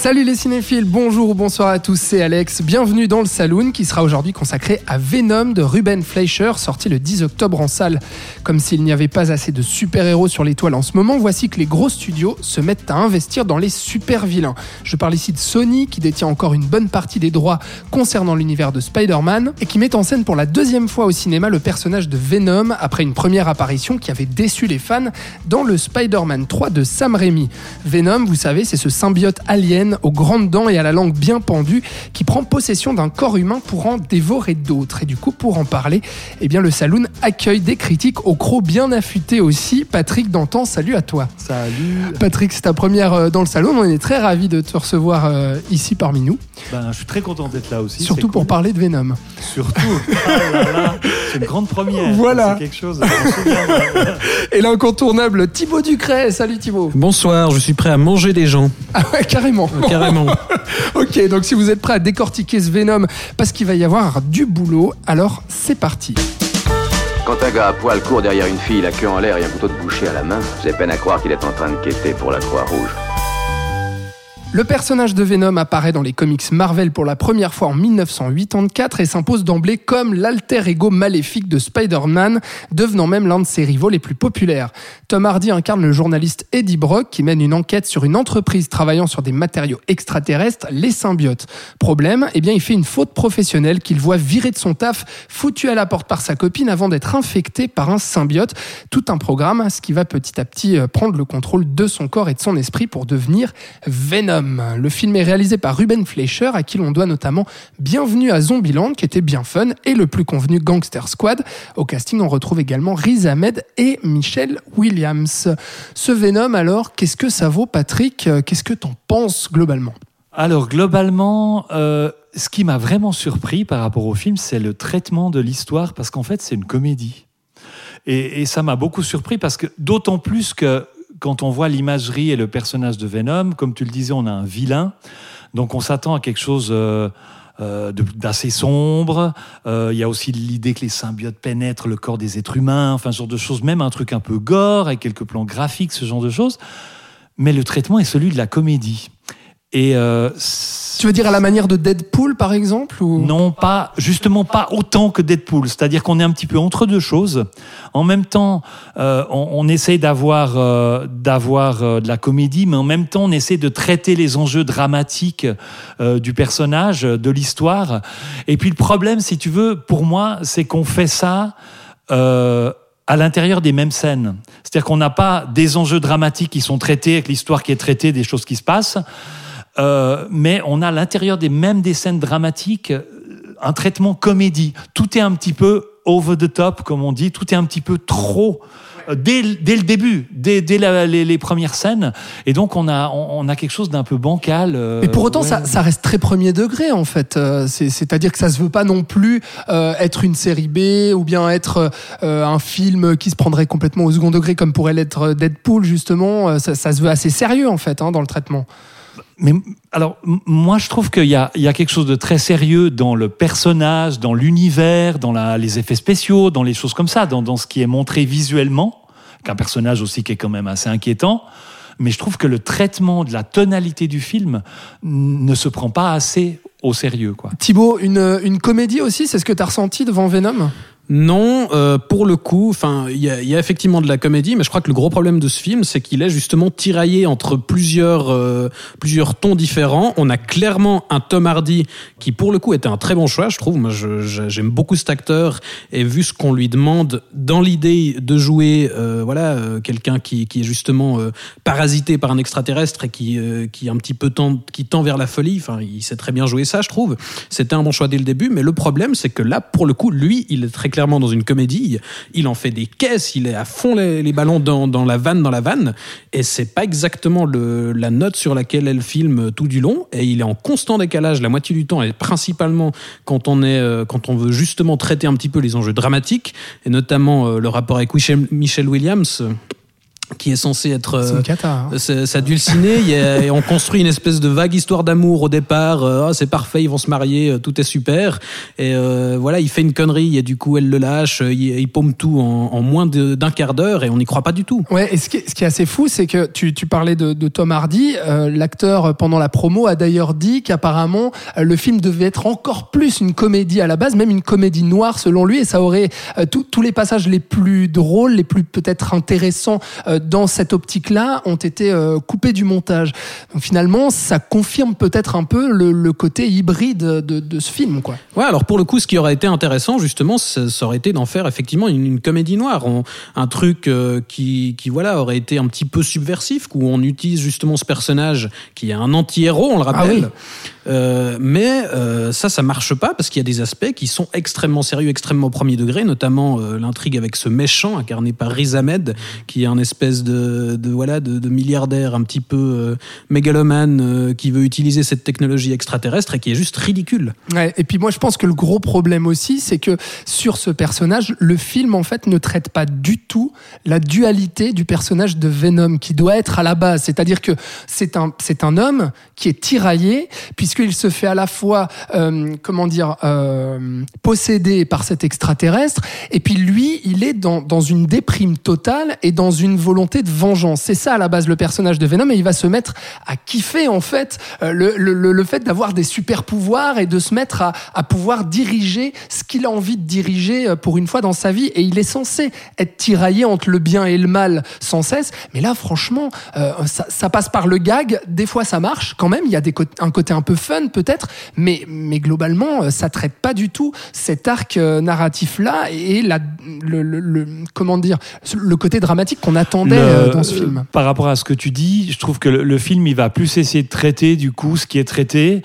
Salut les cinéphiles, bonjour ou bonsoir à tous, c'est Alex. Bienvenue dans le Saloon qui sera aujourd'hui consacré à Venom de Ruben Fleischer, sorti le 10 octobre en salle. Comme s'il n'y avait pas assez de super-héros sur l'étoile en ce moment, voici que les gros studios se mettent à investir dans les super-vilains. Je parle ici de Sony qui détient encore une bonne partie des droits concernant l'univers de Spider-Man et qui met en scène pour la deuxième fois au cinéma le personnage de Venom après une première apparition qui avait déçu les fans dans le Spider-Man 3 de Sam Raimi. Venom, vous savez, c'est ce symbiote alien aux grandes dents et à la langue bien pendue qui prend possession d'un corps humain pour en dévorer d'autres. Et du coup, pour en parler, eh bien, le Saloon accueille des critiques au croc bien affûté aussi. Patrick Dantan, salut à toi. Salut. Patrick, c'est ta première euh, dans le Salon. On est très ravis de te recevoir euh, ici parmi nous. Ben, je suis très content d'être là aussi. Surtout pour parler de Venom. Surtout. Ah c'est une grande première. Voilà. C'est quelque chose. Et l'incontournable Thibaut Ducret. Salut Thibaut. Bonsoir, je suis prêt à manger des gens. Ah ouais, carrément. Carrément. ok, donc si vous êtes prêt à décortiquer ce Venom, parce qu'il va y avoir du boulot, alors c'est parti. Quand un gars à poil court derrière une fille, la queue en l'air et un couteau de boucher à la main, j'ai peine à croire qu'il est en train de quêter pour la Croix-Rouge. Le personnage de Venom apparaît dans les comics Marvel pour la première fois en 1984 et s'impose d'emblée comme l'alter ego maléfique de Spider-Man, devenant même l'un de ses rivaux les plus populaires. Tom Hardy incarne le journaliste Eddie Brock qui mène une enquête sur une entreprise travaillant sur des matériaux extraterrestres, les symbiotes. Problème, eh bien il fait une faute professionnelle qu'il voit virer de son taf, foutu à la porte par sa copine avant d'être infecté par un symbiote. Tout un programme, ce qui va petit à petit euh, prendre le contrôle de son corps et de son esprit pour devenir Venom. Le film est réalisé par Ruben Fleischer, à qui l'on doit notamment Bienvenue à Zombieland, qui était bien fun, et le plus convenu Gangster Squad. Au casting, on retrouve également Riz Ahmed et Michelle Williams. Ce Venom, alors, qu'est-ce que ça vaut, Patrick? Qu'est-ce que t'en penses globalement? Alors, globalement, euh, ce qui m'a vraiment surpris par rapport au film, c'est le traitement de l'histoire, parce qu'en fait, c'est une comédie. Et, et ça m'a beaucoup surpris, parce que d'autant plus que quand on voit l'imagerie et le personnage de Venom, comme tu le disais, on a un vilain. Donc on s'attend à quelque chose euh, euh, d'assez sombre. Euh, il y a aussi l'idée que les symbiotes pénètrent le corps des êtres humains, enfin ce genre de choses, même un truc un peu gore, avec quelques plans graphiques, ce genre de choses. Mais le traitement est celui de la comédie. Et euh, tu veux dire à la manière de Deadpool, par exemple ou... Non, pas justement pas autant que Deadpool. C'est-à-dire qu'on est un petit peu entre deux choses. En même temps, euh, on, on, essaie d'avoir euh, d'avoir euh, de la comédie, mais en même temps, on essaie de traiter les enjeux dramatiques euh, du personnage, de l'histoire. Et puis le problème, si tu veux, pour moi, c'est qu'on fait ça. Euh, à l'intérieur des mêmes scènes. C'est-à-dire qu'on n'a pas des enjeux dramatiques qui sont traités avec l'histoire qui est traitée, des choses qui se passent. Euh, mais on a à l'intérieur des mêmes des scènes dramatiques euh, un traitement comédie. Tout est un petit peu over the top, comme on dit. Tout est un petit peu trop. Euh, dès, dès le début, dès, dès la, les, les, premières scènes, et donc on a on, on a quelque chose d'un peu bancal. Euh, Mais pour autant, ouais. ça, ça, reste très premier degré en fait. Euh, C'est-à-dire que ça se veut pas non plus euh, être une série B ou bien être un film qui se prendrait complètement au second degré comme pourrait l'être Deadpool justement. Ça, ça, se veut assez sérieux en fait hein, dans le traitement. Mais alors, moi, je trouve qu'il y a, quelque chose de très sérieux dans le personnage, dans l'univers, dans les effets spéciaux, dans les choses comme ça, dans, dans ce qui est montré visuellement, qu'un personnage aussi qui est quand même assez inquiétant. Mais je trouve que le traitement de la tonalité du film ne se prend pas assez au sérieux. Quoi. Thibaut, une, une comédie aussi, c'est ce que tu as ressenti devant Venom? Non, euh, pour le coup, enfin, il y a, y a, effectivement de la comédie, mais je crois que le gros problème de ce film, c'est qu'il est justement tiraillé entre plusieurs euh, plusieurs tons différents. On a clairement un Tom Hardy qui, pour le coup, était un très bon choix, je trouve. Moi, j'aime beaucoup cet acteur et vu ce qu'on lui demande dans l'idée de jouer, euh, voilà, quelqu'un qui, qui est justement parasité par un extraterrestre et qui qui un petit peu tend qui tend vers la folie. Enfin, il sait très bien jouer ça, je trouve. C'était un bon choix dès le début, mais le problème, c'est que là, pour le coup, lui, il est très dans une comédie. Il en fait des caisses, il est à fond les, ballons dans, la vanne, dans la vanne. Et c'est pas exactement la note sur laquelle elle filme tout du long. Et il est en constant décalage la moitié du temps, et principalement quand on, est, quand on veut justement traiter un petit peu les enjeux dramatiques, et notamment le rapport avec Michelle Williams qui est censé être euh, cata. hein. y a- et on construit une espèce de vague histoire d'amour au départ euh, Ah, c'est parfait ils vont se marier euh, tout est super et euh, voilà il fait une connerie et du coup elle le lâche euh, il, il paume tout en, en moins d'un quart d'heure et on n'y croit pas du tout Ouais, et ce qui est, ce qui est assez fou, c'est que tu, tu parlais de, de Tom Hardy. euh, L'acteur, pendant la promo, a d'ailleurs dit qu'apparemment, euh, le film devait être encore plus une comédie à la base, même une comédie noire selon lui, et ça aurait euh, tout- tous les passages les plus drôles, les plus peut-être intéressants euh, dans cette optique-là ont été euh, coupés du montage. Donc finalement, ça confirme peut-être un peu le, le côté hybride de, de ce film, quoi. Ouais, alors pour le coup, ce qui aurait été intéressant, justement, ça, ça aurait été d'en faire effectivement une, une comédie noire, On- un truc euh, qui, qui, voilà, aurait été un petit peu subversif, où on utilise justement ce personnage qui est un anti-héros, on le rappelle. Ah Euh, mais euh, ça, ça marche pas parce qu'il y a des aspects qui sont extrêmement sérieux, extrêmement premier degré, notamment euh, l'intrigue avec ce méchant incarné par Riz Ahmed, qui est un espèce de, voilà de, milliardaire un petit peu euh, mégalomane qui veut utiliser cette technologie extraterrestre et qui est juste ridicule. Et puis moi je pense que le gros problème aussi, c'est que sur ce personnage, le film en fait ne traite pas du tout la dualité du personnage de Venom qui doit être à la base. C'est-à-dire que c'est un c'est un homme qui est tiraillé puisqu'il se fait à la fois euh, comment dire euh, possédé par cet extraterrestre et puis lui il est dans une déprime totale et dans une volonté de vengeance. C'est ça à la base le personnage de Venom et il va se mettre à kiffer en fait euh, le, fait d'avoir des super pouvoirs et de se mettre à, pouvoir diriger ce qu'il a envie de diriger euh, pour une fois dans sa vie. Et il est censé être tiraillé entre le bien et le mal sans cesse. Mais là franchement euh, ça, passe par le gag. Des fois ça marche quand même. Il y a un côté un peu fun peut-être mais mais globalement euh, ça traite pas du tout cet arc narratif là et la le, le, le- comment dire le côté dramatique qu'on attendait Le- euh, dans ce film Par rapport à ce que tu dis, je trouve que le, le film, il va plus essayer de traiter du coup ce qui est traité.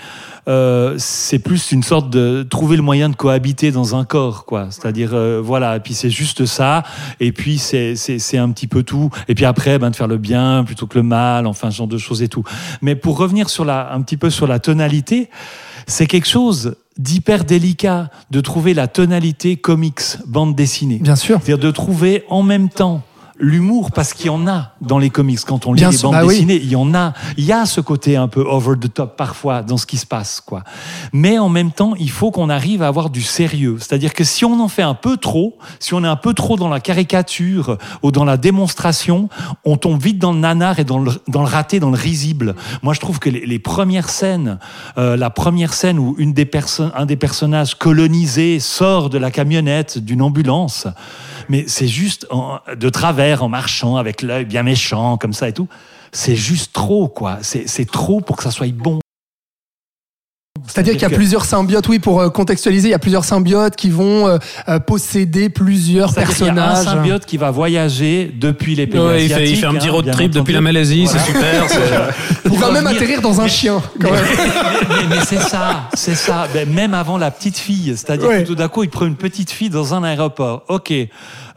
Euh, c'est plus une sorte de trouver le moyen de cohabiter dans un corps, quoi. C'est-à-dire, euh, voilà. Et puis c'est juste ça. Et puis c'est c'est c'est un petit peu tout. Et puis après, ben de faire le bien plutôt que le mal. Enfin, ce genre de choses et tout. Mais pour revenir sur la un petit peu sur la tonalité, c'est quelque chose d'hyper délicat de trouver la tonalité comics bande dessinée. bien sûr C'est-à-dire de trouver en même temps l'humour, parce qu'il y en a dans les comics. Quand on lit Bien les sûr, bandes bah oui. dessinées, il y en a. Il y a ce côté un peu over the top parfois dans ce qui se passe, quoi. Mais en même temps, il faut qu'on arrive à avoir du sérieux. C'est-à-dire que si on en fait un peu trop, si on est un peu trop dans la caricature ou dans la démonstration, on tombe vite dans le nanar et dans le, dans le raté, dans le risible. Moi, je trouve que les, les premières scènes, euh, la première scène où une des personnes, un des personnages colonisés sort de la camionnette d'une ambulance, mais c'est juste de travers en marchant avec l'œil bien méchant comme ça et tout. C'est juste trop, quoi. C'est trop pour que ça soit bon. C'est-à-dire qu'il y a plusieurs symbiotes, oui, pour euh, contextualiser, il y a plusieurs symbiotes qui vont euh, euh, posséder plusieurs C'est-à-dire qu'il y a un personnages. symbiote qui va voyager depuis les pays Ouais, il, fait, il asiatiques. fait un petit hein, road trip entendu. depuis la Malaisie, c'est super. c'est- Il va même atterrir dans un chien, quand même. mais, mais- mais c'est ça, c'est ça. Ben, même avant la petite fille, c'est-à-dire Ouais. que tout d'un coup, il prend une petite fille dans un aéroport. Ok.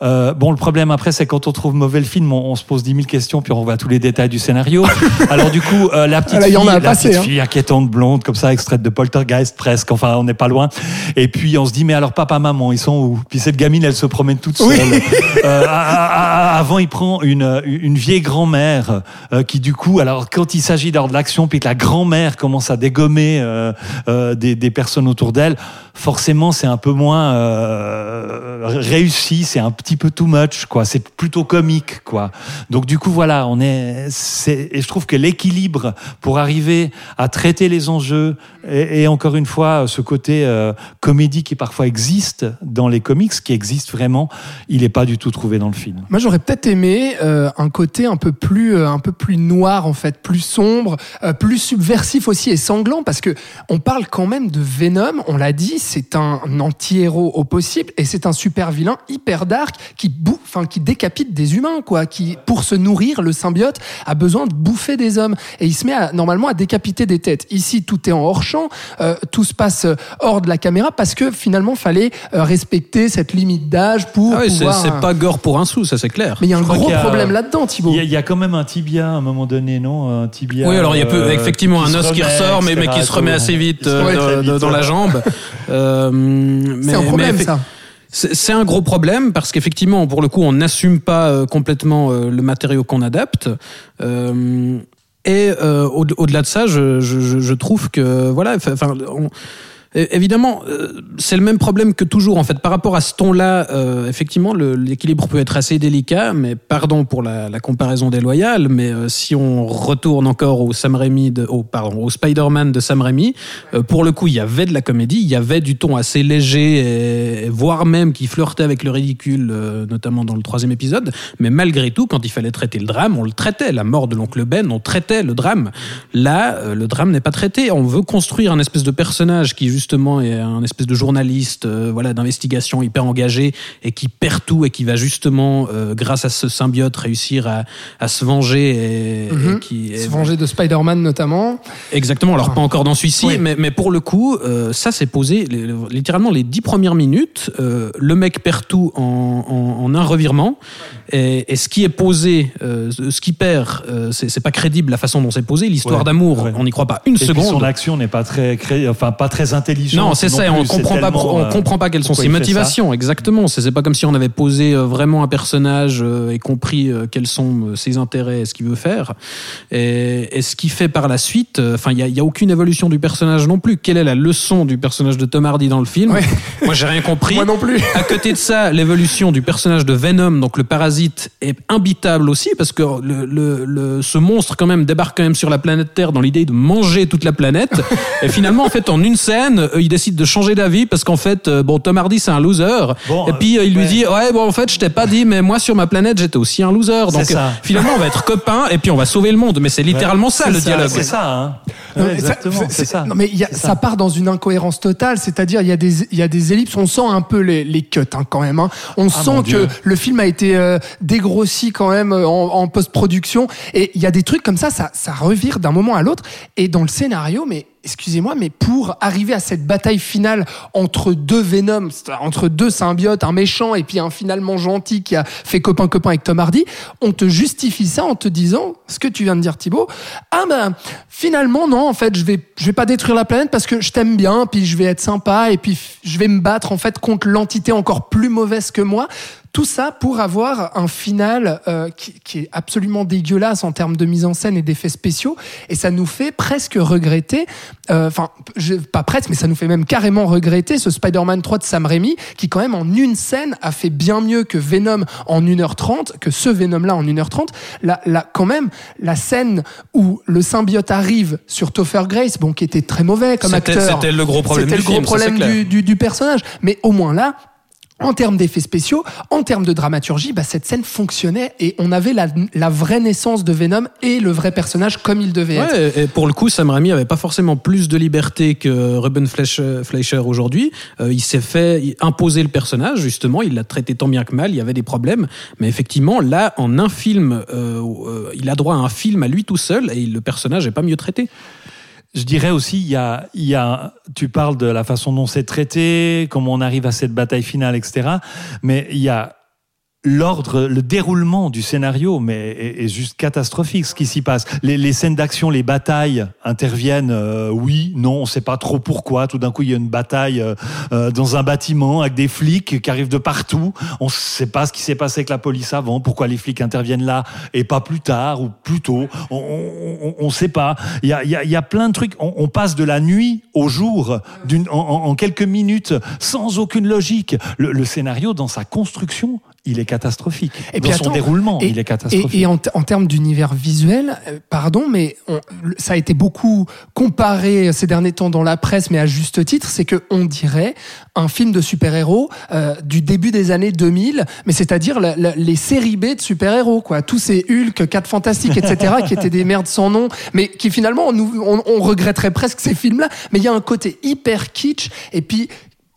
Euh, bon, le problème après, c'est quand on trouve mauvais le film, on, on se pose 10 000 questions, puis on voit tous les détails du scénario. Alors du coup, euh, la petite Ah là, fille, la passé, petite hein. fille inquiétante blonde, comme ça, extraite de Poltergeist presque. Enfin, on n'est pas loin. Et puis on se dit, mais alors papa, maman, ils sont où? Puis cette gamine, elle se promène toute seule. Oui. Euh, avant, il prend une, une vieille grand-mère euh, qui, du coup, alors quand il s'agit d'avoir de l'action, puis que la grand-mère commence à dégommer euh, des, des personnes autour d'elle, forcément, c'est un peu moins euh, réussi, c'est un petit peu too much, quoi. C'est plutôt comique, quoi. Donc, du coup, voilà, on est. Et je trouve que l'équilibre pour arriver à traiter les enjeux et, encore une fois, ce côté euh, comédie qui parfois existe dans les comics, qui existe vraiment, il n'est pas du tout trouvé dans le film. Moi, j'aurais peut-être aimé euh, un côté un peu plus, un peu plus noir en fait, plus sombre, plus subversif aussi et sanglant, parce que on parle quand même de Venom. On l'a dit, c'est un anti-héros au possible et c'est un super vilain hyper dark qui bouffe, enfin qui décapite des humains, quoi. Qui pour se nourrir, le symbiote a besoin de bouffer des hommes et il se met à, normalement à décapiter des têtes. Ici, tout est en hors champ, euh, tout se passe euh, hors de la caméra parce que finalement, fallait euh, respecter cette limite d'âge pour Ah oui, c'est pouvoir. c'est pas gore pour un sou, ça c'est clair. Mais il y a un gros a- problème là-dedans, Thibaut. Il y, a, il y a quand même un tibia à un moment donné, non Un tibia. Oui, alors il y a peu, effectivement un os qui ressort, mais, mais qui se remet assez vite Qui se euh, dans- vite, dans, dans la jambe. Euh, mais- C'est un problème, mais ça. C'est c'est un gros problème parce qu'effectivement, pour le coup, on n'assume pas euh, complètement euh, le matériau qu'on adapte. Euh, et euh, au- au-delà de ça, je, je, je- je trouve que voilà, enfin, on- é- évidemment, euh, c'est le même problème que toujours en fait. Par rapport à ce ton-là, euh, effectivement, l'équilibre peut être assez délicat. Mais pardon pour la, comparaison déloyale, mais euh, si on retourne encore au Sam Raimi, de, au pardon, au Spider-Man de Sam Raimi, euh, pour le coup, il y avait de la comédie, il y avait du ton assez léger, et, voire même qui flirtait avec le ridicule, euh, notamment dans le troisième épisode. Mais malgré tout, quand il fallait traiter le drame, on le traitait. La mort de l'oncle Ben, on traitait le drame. Là, euh, le drame n'est pas traité. On veut construire un espèce de personnage qui justement est un espèce de journaliste, euh, voilà, d'investigation hyper engagé et qui perd tout et qui va justement, euh, grâce à ce symbiote, réussir à, à se venger et, et Mhm. Se venger de Spider-Man notamment. Exactement, alors Ah. pas encore dans celui-ci, Oui. mais, mais pour le coup, euh, ça s'est posé les- littéralement les dix premières minutes. euh, le mec perd tout en, en- en un revirement. Et, et ce qui est posé, euh, ce qui perd, euh, c'est c'est pas crédible la façon dont c'est posé. L'histoire Ouais, d'amour, ouais. on n'y croit pas une Et puis seconde. son action n'est pas très, cré- enfin pas très Non, c'est ça, et on comprend pas, on euh, comprend pas quelles sont ses motivations, exactement. C'est pas comme si on avait posé euh, vraiment un personnage euh, et compris quels sont ses intérêts et ce qu'il veut faire. Et, et ce qui fait par la suite, enfin, il y a, il y a aucune évolution du personnage non plus. Quelle est la leçon du personnage de Tom Hardy dans le film Ouais. Moi, j'ai rien compris. Moi non plus. À côté de ça, l'évolution du personnage de Venom, donc le parasite, est imbitable aussi parce que le, le, le- ce monstre quand même débarque quand même sur la planète Terre dans l'idée de manger toute la planète. et finalement, en fait, en une scène, euh, il décide de changer d'avis parce qu'en fait, euh, bon, Tom Hardy c'est un loser. Bon, et puis euh, il lui ouais. dit, ouais, bon, en fait, je t'ai pas dit, mais moi sur ma planète, j'étais aussi un loser. Donc C'est ça. euh, finalement, on va être copains et puis on va sauver le monde. Mais c'est littéralement ça le dialogue. C'est ça, hein. Non, Ouais, exactement, c'est- ça. Non, mais y a- ça. part dans une incohérence totale, c'est-à-dire il y a des il y a des ellipses, on sent un peu les, les cuts hein, quand même. hein. On Ah, sent que Dieu. le film a été euh, dégrossi quand même en, en post-production et il y a des trucs comme ça, ça ça revire d'un moment à l'autre et dans le scénario, mais excusez-moi, mais pour arriver à cette bataille finale entre deux Venom, entre deux symbiotes, un méchant et puis un finalement gentil qui a fait copain-copain avec Tom Hardy, on te justifie ça en te disant ce que tu viens de dire Thibaut. Ah ben finalement non, en fait je vais je vais pas détruire la planète parce que je t'aime bien, puis je vais être sympa et puis je vais me battre en fait contre l'entité encore plus mauvaise que moi. Tout ça pour avoir un final euh, qui, qui est absolument dégueulasse en termes de mise en scène et d'effets spéciaux. Et ça nous fait presque regretter, euh, enfin, je- pas presque, mais ça nous fait même carrément regretter ce Spider-Man 3 de Sam Raimi, qui quand même en une scène a fait bien mieux que Venom en 1h30, que ce Venom-là en 1h30. Là, là, quand même, la scène où le symbiote arrive sur Topher Grace, bon, qui était très mauvais comme acteur. c'était le gros problème C'était du le gros film, ça, c'est problème du, du, du personnage. Mais au moins là, en termes d'effets spéciaux, en termes de dramaturgie, bah, cette scène fonctionnait et on avait la, la vraie naissance de Venom et le vrai personnage comme il devait être. Ouais, et pour le coup, Sam Raimi avait pas forcément plus de liberté que Ruben Fleischer, aujourd'hui. Euh, il s'est fait imposer le personnage, justement. Il l'a traité tant bien que mal. Il y avait des problèmes. Mais effectivement, là, en un film, euh, euh, il a droit à un film à lui tout seul et le personnage est pas mieux traité. Je dirais aussi, il y a, tu parles de la façon dont c'est traité, comment on arrive à cette bataille finale, etc. Mais il y a l'ordre, le déroulement du scénario, mais est, est juste catastrophique ce qui s'y passe. Les, les scènes d'action, les batailles interviennent, euh, oui, non, on sait pas trop pourquoi. Tout d'un coup, il y a une bataille euh, euh, dans un bâtiment avec des flics qui arrivent de partout. On sait pas ce qui s'est passé avec la police avant, pourquoi les flics interviennent là et pas plus tard ou plus tôt. On, on sait pas. Il y a, y, y a plein de trucs. On, on passe de la nuit au jour en, en quelques minutes sans aucune logique. Le, le scénario, dans sa construction, il est catastrophique. Et Dans puis, son attends, déroulement, et- il est catastrophique. Et, et en, en termes d'univers visuel, euh, pardon, mais on- ça a été beaucoup comparé ces derniers temps dans la presse, mais à juste titre, c'est que on dirait un film de super-héros euh, du début des années 2000, mais c'est-à-dire la- la- les séries B de super-héros, quoi. Tous ces Hulk, 4 Fantastiques, etc., qui étaient des merdes sans nom, mais qui finalement, on, on, on regretterait presque ces films-là. Mais il y a un côté hyper kitsch, et puis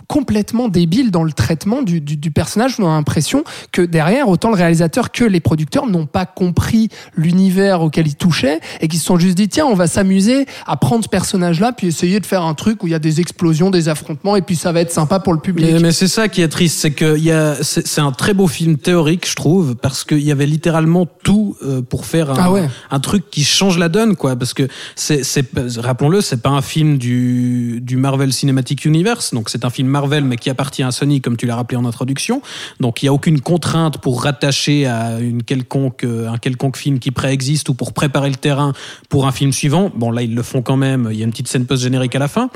complètement débile dans le traitement du, du, du personnage. On a l'impression que derrière, autant le réalisateur que les producteurs n'ont pas compris l'univers auquel ils touchaient et qui se sont juste dit tiens, on va s'amuser à prendre ce personnage-là puis essayer de faire un truc où il y a des explosions, des affrontements et puis ça va être sympa pour le public. Mais, mais c'est ça qui est triste, c'est que y a, c'est c'est un très beau film théorique, je trouve, parce qu'il y avait littéralement tout euh, pour faire un, Ah ouais. un truc qui change la donne, quoi. Parce que c'est, c'est, rappelons-le, c'est pas un film du, du Marvel Cinematic Universe, donc c'est un film Marvel, mais qui appartient à Sony, comme tu l'as rappelé en introduction. Donc il n'y a aucune contrainte pour rattacher à une quelconque, euh, un quelconque film qui préexiste ou pour préparer le terrain pour un film suivant. Bon, là, ils le font quand même. Il y a une petite scène post-générique à la fin.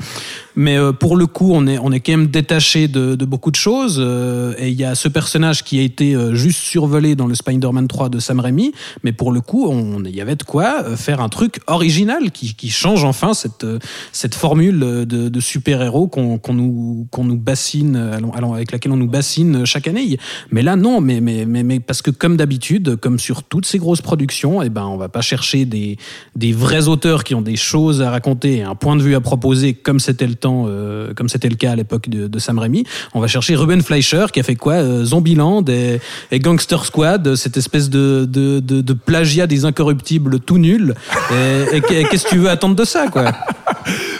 Mais euh, pour le coup, on est, on est quand même détaché de, beaucoup de choses. euh, et il y a ce personnage qui a été juste survolé dans le Spider-Man 3 de Sam Raimi. Mais pour le coup, il y avait de quoi faire un truc original qui, qui change enfin cette, cette formule de, super-héros qu'on qu'on nous bassine, euh, avec laquelle on nous bassine chaque année. Mais là, non, mais, mais, mais, mais parce que comme d'habitude, comme sur toutes ces grosses productions, eh ben, on va pas chercher des, des vrais auteurs qui ont des choses à raconter et un point de vue à proposer, comme c'était le temps, euh, comme c'était le cas à l'époque de, de Sam Raimi. On va chercher Ruben Fleischer qui a fait quoi euh, Zombieland et, et Gangster Squad, cette espèce de, de, de, de plagiat des incorruptibles tout nul. Et, et qu'est-ce que tu veux attendre de ça, quoi?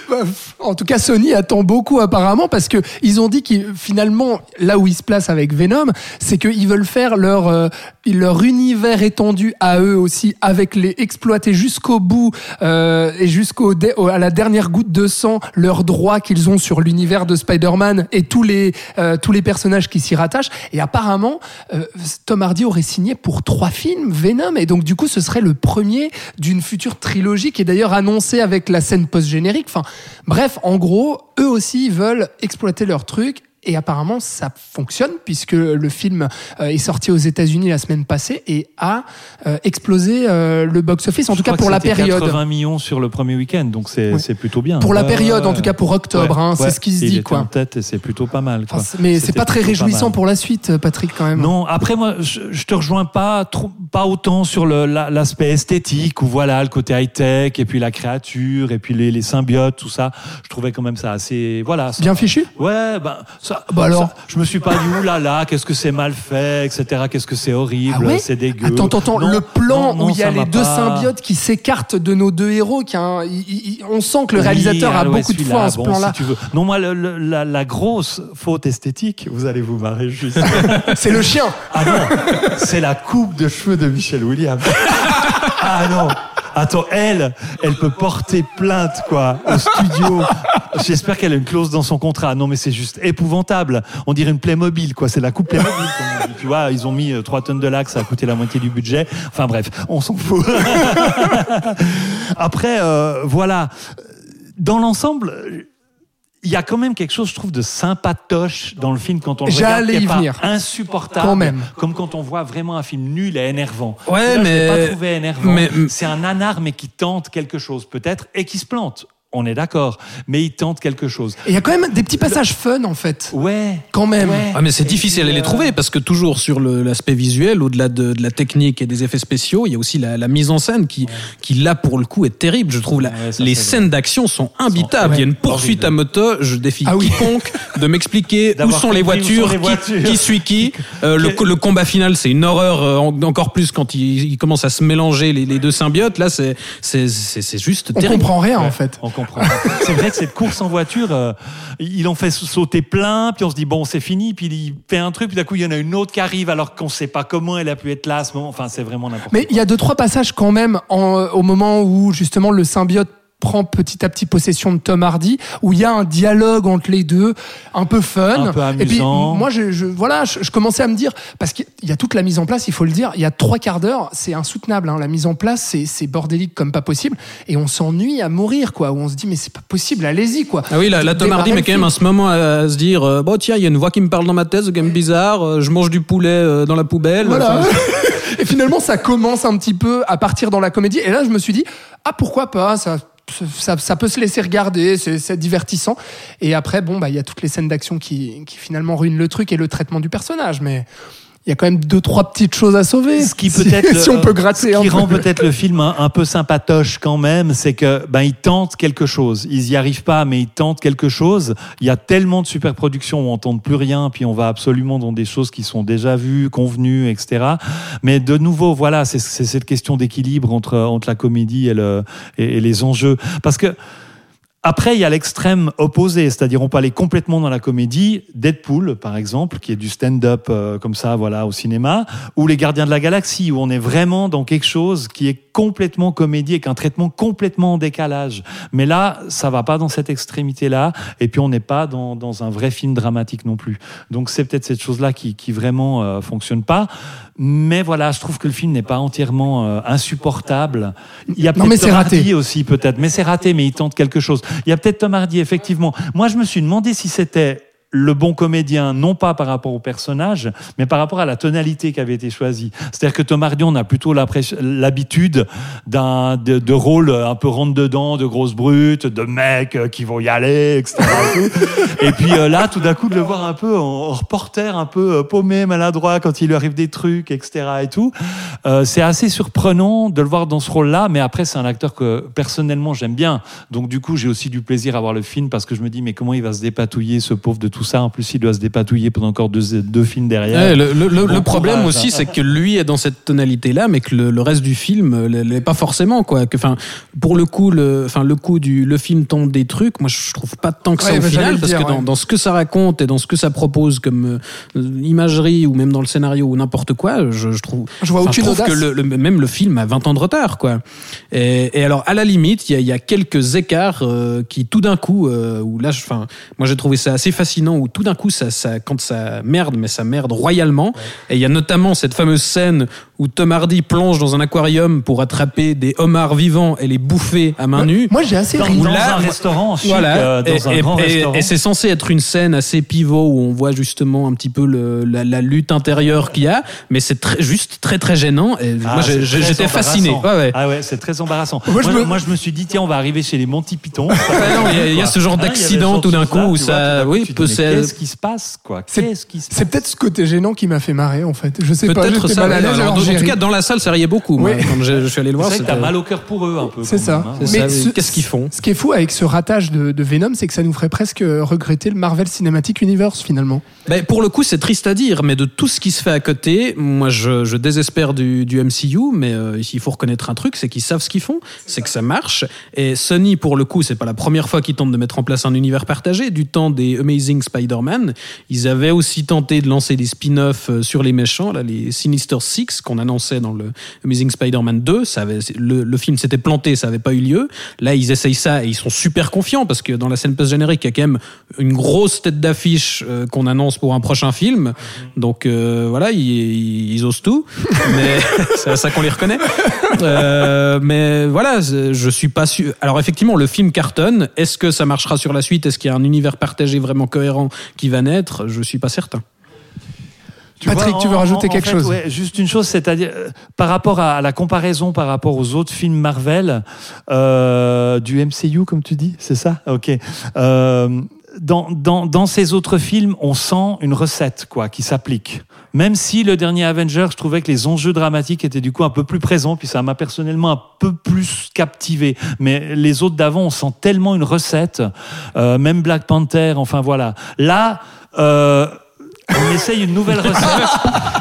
Bah, En tout cas, Sony attend beaucoup apparemment parce que ils ont dit qu'ils finalement là où ils se placent avec Venom, c'est qu'ils veulent faire leur euh, leur univers étendu à eux aussi, avec les exploiter jusqu'au bout euh, et jusqu'au à la dernière goutte de sang leurs droits qu'ils ont sur l'univers de Spider-Man et tous les euh, tous les personnages qui s'y rattachent. Et apparemment, euh, Tom Hardy aurait signé pour trois films Venom et donc du coup ce serait le premier d'une future trilogie qui est d'ailleurs annoncée avec la scène post-générique. Enfin, bref, en gros, eux aussi veulent exploiter leur truc. Et apparemment, ça fonctionne puisque le film euh, est sorti aux États-Unis la semaine passée et a euh, explosé euh, le box-office, en Je tout cas pour la période. 80 millions sur le premier week-end, donc c'est Ouais. plutôt bien. Pour la période, ouais, en tout cas pour octobre, hein, c'est ce qui se Il dit, quoi. en tête et c'est plutôt pas mal. Enfin, quoi. c'est- mais c'est pas très réjouissant pour la suite, Patrick, quand même. Non, après moi, je, je te rejoins pas trop, pas autant sur la- l'aspect esthétique ou voilà le côté high tech et puis la créature et puis les, les symbiotes, tout ça. Je trouvais quand même ça assez, voilà. ça- Bien fichu? Ouais, ben ça. Bah alors ça, je me suis pas dit ouh là là, qu'est-ce que c'est mal fait, etc. Qu'est-ce que c'est horrible, Ah ouais c'est dégueu. Attends, attends, Non, le plan non, où il y a les deux pas- symbiotes qui s'écartent de nos deux héros, qui un- on sent que le Oui, réalisateur a ah ouais, beaucoup de foi en ce bon, plan-là. si. Non, moi, le- le- la, la grosse faute esthétique, vous allez vous marrer juste. C'est le chien. Ah non, c'est la coupe de cheveux de Michelle Williams. Ah non. Attends, elle, elle peut porter plainte, quoi, au studio. J'espère qu'elle a une clause dans son contrat. Non, mais c'est juste épouvantable. On dirait une Playmobil, quoi. C'est la coupe Playmobil, comme. Tu vois, ils ont mis euh, 3 tonnes de lac, ça a coûté la moitié du budget. Enfin bref, on s'en fout. Après, euh, voilà. Dans l'ensemble, il y a quand même quelque chose, je trouve, de sympatoche dans le film quand on le regarde, qui est pas venir. insupportable, Quand même. comme quand on voit vraiment un film nul et énervant. Ouais, Là, mais- je pas trouvé énervant. mais- c'est un nanar, mais qui tente quelque chose peut-être et qui se plante. On est d'accord, mais il tente quelque chose. Il y a quand même des petits passages fun, en fait. Ouais. Quand même. Ouais. Ah mais c'est difficile à les euh, trouver parce que toujours sur l'aspect visuel, au-delà de, de la technique et des effets spéciaux, il y a aussi la, la mise en scène qui, qui là pour le coup est terrible. Je trouve la- Ouais, ça, les scènes d'action sont imbitables. ouais, il y a une poursuite à moto. Je défie Ah oui. quiconque de m'expliquer où sont les voitures, qui- voitures. Qui, suit qui. Euh, le, Quel- le combat final, c'est une horreur euh, en- encore plus quand il, il commence à se mélanger les, les deux symbiotes. Là, c'est c'est c'est c'est juste On terrible. comprend rien, Ouais, en fait. On comprend. C'est vrai que cette course en voiture, euh, ils l'ont fait sauter plein, puis on se dit bon c'est fini, puis il fait un truc, puis d'un coup il y en a une autre qui arrive alors qu'on sait pas comment elle a pu être là à ce moment. Enfin c'est vraiment n'importe Mais il y a deux, trois passages quand même en- au moment où justement le symbiote prend petit à petit possession de Tom Hardy, où il y a un dialogue entre les deux, un peu fun. Un peu Et puis amusant. moi, je, je- voilà, je, je commençais à me dire, parce qu'il y a toute la mise en place, il faut le dire, il y a trois quarts d'heure, c'est insoutenable. hein, la mise en place, c'est, c'est bordélique comme pas possible, et on s'ennuie à mourir, quoi. Où on se dit, mais c'est pas possible, allez-y, quoi. Ah oui, là, là Tom Hardy met quand même un ce moment à, à se dire euh, bon tiens, il y a une voix qui me parle dans ma tête, c'est quand même bizarre. euh, je mange du poulet euh, dans la poubelle. Voilà. Enfin, et finalement, ça commence un petit peu à partir dans la comédie. Et là, je me suis dit, ah, pourquoi pas ça, ça, ça peut se laisser regarder, c'est divertissant. Et après, bon, bah, il y a toutes les scènes d'action qui, qui finalement ruinent le truc et le traitement du personnage. Mais il y a quand même deux, trois petites choses à sauver. Ce qui Si- peut-être si, on peut gratter ce qui peu. rend peut-être le film un, un peu sympatoche quand même, c'est que ben ils tentent quelque chose. Ils y arrivent pas, mais ils tentent quelque chose. Il y a tellement de superproductions où on tente plus rien, puis on va absolument dans des choses qui sont déjà vues, convenues, etc. Mais de nouveau, voilà, c'est c'est cette question d'équilibre entre entre la comédie et le et, et les enjeux, parce que Après, il y a l'extrême opposé, c'est-à-dire on peut aller complètement dans la comédie. Deadpool, par exemple, qui est du stand-up euh, comme ça, voilà, au cinéma, ou Les Gardiens de la Galaxie, où on est vraiment dans quelque chose qui est complètement comédie avec un traitement complètement en décalage. Mais là, ça va pas dans cette extrémité-là, et puis on n'est pas dans, dans, un vrai film dramatique non plus. Donc c'est peut-être cette chose-là qui, qui vraiment euh, fonctionne pas. Mais voilà, je trouve que le film n'est pas entièrement euh, insupportable. Il y a Non, mais Tom raté. Hardy aussi peut-être, mais c'est raté, mais il tente quelque chose. Il y a peut-être Tom Hardy effectivement. Moi, je me suis demandé si c'était le bon comédien, non pas par rapport au personnage, mais par rapport à la tonalité qui avait été choisie. C'est-à-dire que Tom Hardy, on a plutôt l'habitude d'un de, de rôle un peu rentre dedans, de grosses brutes, de mecs euh, qui vont y aller, etc. et, puis euh, là, tout d'un coup, de le voir un peu en, reporter, un peu euh, paumé, maladroit, quand il lui arrive des trucs, etc. Et tout, c'est assez surprenant de le voir dans ce rôle-là. Mais après, c'est un acteur que personnellement j'aime bien. Donc du coup, j'ai aussi du plaisir à voir le film parce que je me dis, mais comment il va se dépatouiller, ce pauvre de tout ça En plus, il doit se dépatouiller pendant encore deux, deux films derrière. Ouais, le, le- le- Bon le problème courage, aussi, hein. c'est que lui est dans cette tonalité-là, mais que le, le reste du film euh, l'est pas forcément, quoi. Que, enfin, pour le coup, le, enfin, le coup du, le film tente des trucs. Moi, je trouve pas tant que ça Ouais, au final, parce dire, que dans, ouais. dans ce que ça raconte et dans ce que ça propose comme euh, imagerie ou même dans le scénario ou n'importe quoi, je, je trouve. Je vois aucune je trouve que le, le- même le film a 20 ans de retard, quoi. Et, et alors, à la limite, il y a, il y a quelques écarts euh, qui, tout d'un coup, euh, où là, je- moi, j'ai trouvé ça assez fascinant, où tout d'un coup, ça, quand ça merde, mais ça merde royalement. Et il y a notamment cette fameuse scène où Tom Hardy plonge dans un aquarium pour attraper des homards vivants et les bouffer à main nue. Moi, j'ai assez Dans, ri. dans là, un restaurant chic, Voilà, euh, dans et, un et- grand et- restaurant. et c'est censé être une scène assez pivot où on voit justement un petit peu le, la, la lutte intérieure qu'il y a, mais c'est très, juste très très gênant. Et Ah, moi, j'étais fasciné. embarrassant. Ouais, ouais. Ah ouais, c'est très embarrassant. Moi, Moi, je me- moi, je me suis dit, tiens, on va arriver chez les Monty Python. Ouais, non, il y a- il y a ce genre avait d'accident tout d'un coup où vois, ça- coup, oui, Qu'est-ce qui se passe, quoi? C'est- Qu'est-ce qui se passe? C'est peut-être ce côté gênant qui m'a fait marrer, en fait. Je sais pas, Peut-être j'étais ça. mal à l'aise. En tout cas, dans la salle, ça riait beaucoup. moi, Oui. quand je, je suis allé le voir, C'est vrai que t'as c'était- mal au cœur pour eux, un peu. C'est ça. même, hein. Mais. Qu'est-ce qu'ils font Ce qui est fou avec ce ratage de, de Venom, c'est que ça nous ferait presque regretter le Marvel Cinematic Universe finalement. Ben, pour le coup, c'est triste à dire, mais de tout ce qui se fait à côté, moi, je, je désespère du, du MCU, mais euh, il faut reconnaître un truc, c'est qu'ils savent ce qu'ils font, c'est que ça marche. Et Sony, pour le coup, c'est pas la première fois qu'ils tentent de mettre en place un univers partagé. Du temps des Amazing Spider-Man, ils avaient aussi tenté de lancer des spin-offs euh, sur les méchants, là, les Sinister Six qu'on annonçait dans le Amazing Spider-Man 2. Ça avait, le, film s'était planté, ça avait pas eu lieu. Là, ils essayent ça et ils sont super confiants parce que dans la scène post-générique, il y a quand même une grosse tête d'affiche euh, qu'on annonce pour un prochain film. Donc euh, voilà, ils, osent tout, mais c'est à ça qu'on les reconnaît. Euh, mais voilà, je suis pas sûr. Alors effectivement, le film cartonne. Est-ce que ça marchera sur la suite? Est-ce qu'il y a un univers partagé vraiment cohérent qui va naître? Je suis pas certain. Patrick, tu veux rajouter quelque chose ouais, Juste une chose, c'est-à-dire euh, par rapport à, à la comparaison par rapport aux autres films Marvel euh, du MCU, comme tu dis, c'est ça? Ok. Euh, dans, dans, dans ces autres films, on sent une recette quoi qui s'applique. Même si le dernier Avenger, je trouvais que les enjeux dramatiques étaient du coup un peu plus présents, puis ça m'a personnellement un peu plus captivé. Mais les autres d'avant, on sent tellement une recette. Euh, même Black Panther, enfin voilà. Là. Euh, on essaye une nouvelle recette.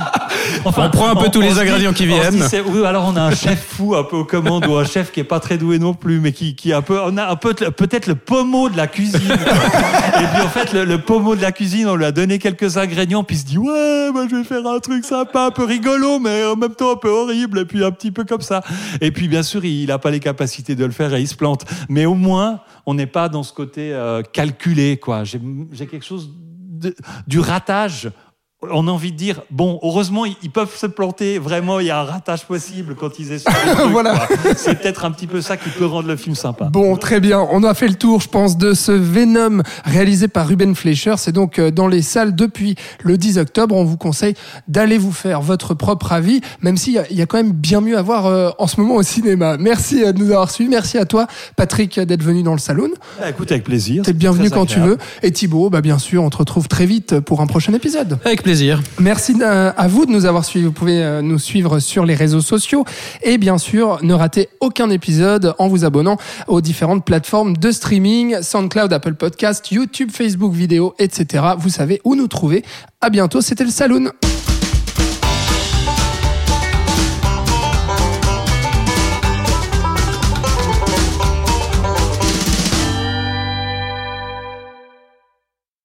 Enfin, On prend un peu tous les dit- ingrédients qui dit, viennent. oui, alors on a un chef fou un peu aux commandes ou un chef qui est pas très doué non plus, mais qui, qui est un peu, on a un peu peut-être le pommeau de la cuisine. Et puis en fait, le, le pommeau de la cuisine, on lui a donné quelques ingrédients, puis il se dit ouais, bah, je vais faire un truc sympa, un peu rigolo, mais en même temps un peu horrible, et puis un petit peu comme ça. Et puis bien sûr, il n'a pas les capacités de le faire et il se plante. Mais au moins, on n'est pas dans ce côté euh, calculé, quoi. J'ai quelque chose du ratage. On a envie de dire, bon, heureusement, ils peuvent se planter. Vraiment, il y a un ratage possible quand ils trucs, Voilà. C'est peut-être un petit peu ça qui peut rendre le film sympa. Bon, très bien. On a fait le tour, je pense, de ce Venom réalisé par Ruben Fleischer. C'est donc euh, dans les salles depuis le 10 octobre. On vous conseille d'aller vous faire votre propre avis, même s'il y, y a quand même bien mieux à voir euh, en ce moment au cinéma. Merci euh, de nous avoir suivis. Merci à toi, Patrick, d'être venu dans le salon. Ah, écoute, avec plaisir. T'es c'est bienvenu quand tu veux. Et Thibaut, bah, bien sûr, on te retrouve très vite pour un prochain épisode. Avec plaisir. Merci euh, à vous de nous avoir suivis. Vous pouvez euh, nous suivre sur les réseaux sociaux et bien sûr ne ratez aucun épisode en vous abonnant aux différentes plateformes de streaming, SoundCloud, Apple Podcast, YouTube, Facebook vidéo, etc. Vous savez où nous trouver. À bientôt, c'était le Saloon.